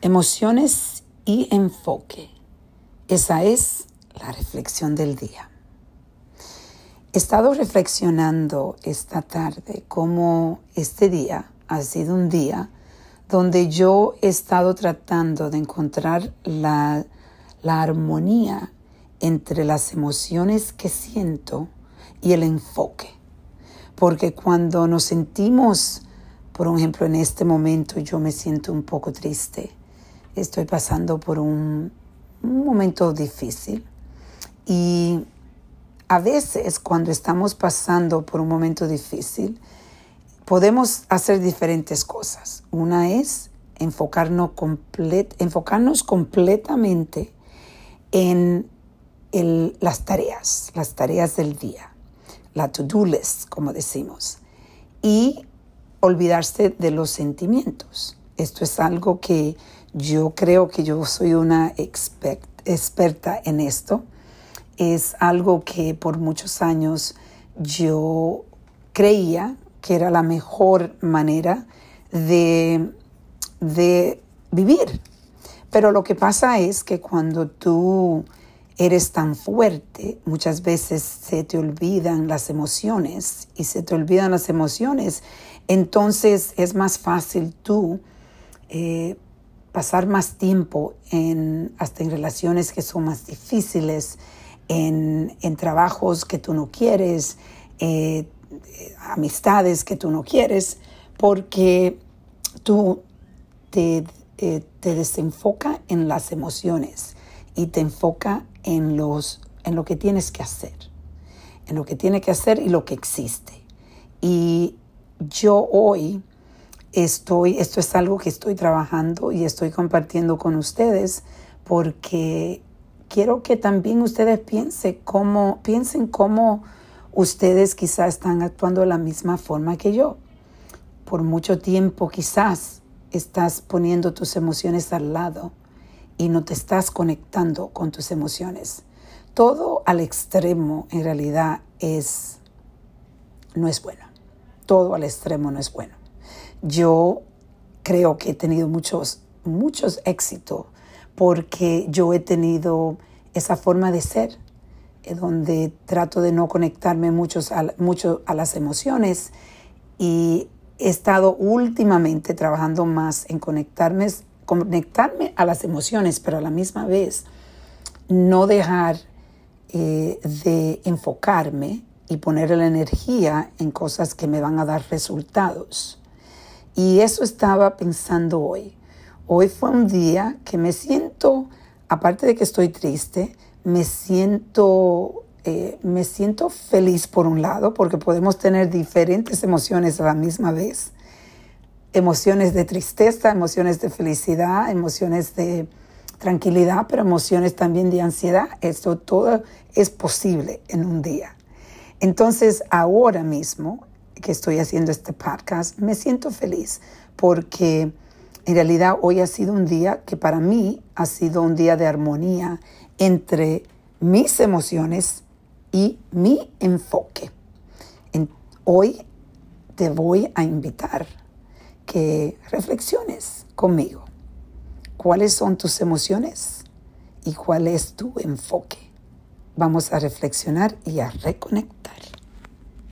Emociones y enfoque. Esa es la reflexión del día. He estado reflexionando esta tarde cómo este día ha sido un día donde yo he estado tratando de encontrar la, la armonía entre las emociones que siento y el enfoque. Porque cuando nos sentimos, por ejemplo, en este momento yo me siento un poco triste, estoy pasando por un, momento difícil y a veces cuando estamos pasando por un momento difícil, podemos hacer diferentes cosas. Una es enfocarnos, enfocarnos completamente en las tareas, las tareas del día, la to-do list, como decimos, y olvidarse de los sentimientos. Esto es algo que yo creo que yo soy una experta en esto. Es algo que por muchos años yo creía que era la mejor manera de, de vivir. Pero lo que pasa es que cuando tú eres tan fuerte, muchas veces se te olvidan las emociones y se te olvidan las emociones, entonces es más fácil tú eh, pasar más tiempo en, hasta en relaciones que son más difíciles, en, trabajos que tú no quieres, eh, amistades que tú no quieres, porque tú te, eh, te desenfoca en las emociones y te enfoca en, los, en lo que tienes que hacer, en lo que tiene que hacer y lo que existe. Y yo hoy estoy, esto es algo que estoy trabajando y estoy compartiendo con ustedes porque quiero que también ustedes piensen cómo, piensen cómo ustedes quizás están actuando de la misma forma que yo. Por mucho tiempo quizás estás poniendo tus emociones al lado y no te estás conectando con tus emociones. Todo al extremo en realidad es no es bueno. Todo al extremo no es bueno. Yo creo que he tenido muchos, muchos éxitos porque yo he tenido esa forma de ser, eh, donde trato de no conectarme mucho a, mucho a las emociones y he estado últimamente trabajando más en conectarme, conectarme a las emociones, pero a la misma vez no dejar eh, de enfocarme y poner la energía en cosas que me van a dar resultados. Y eso estaba pensando hoy. Hoy fue un día que me siento, aparte de que estoy triste, me siento, eh, me siento feliz por un lado, porque podemos tener diferentes emociones a la misma vez. Emociones de tristeza, emociones de felicidad, emociones de tranquilidad, pero emociones también de ansiedad. Esto todo es posible en un día. Entonces, ahora mismo que estoy haciendo este podcast, me siento feliz porque en realidad hoy ha sido un día que para mí ha sido un día de armonía entre mis emociones y mi enfoque. hoy te voy a invitar que reflexiones conmigo. ¿Cuáles son tus emociones y cuál es tu enfoque? Vamos a reflexionar y a reconectar.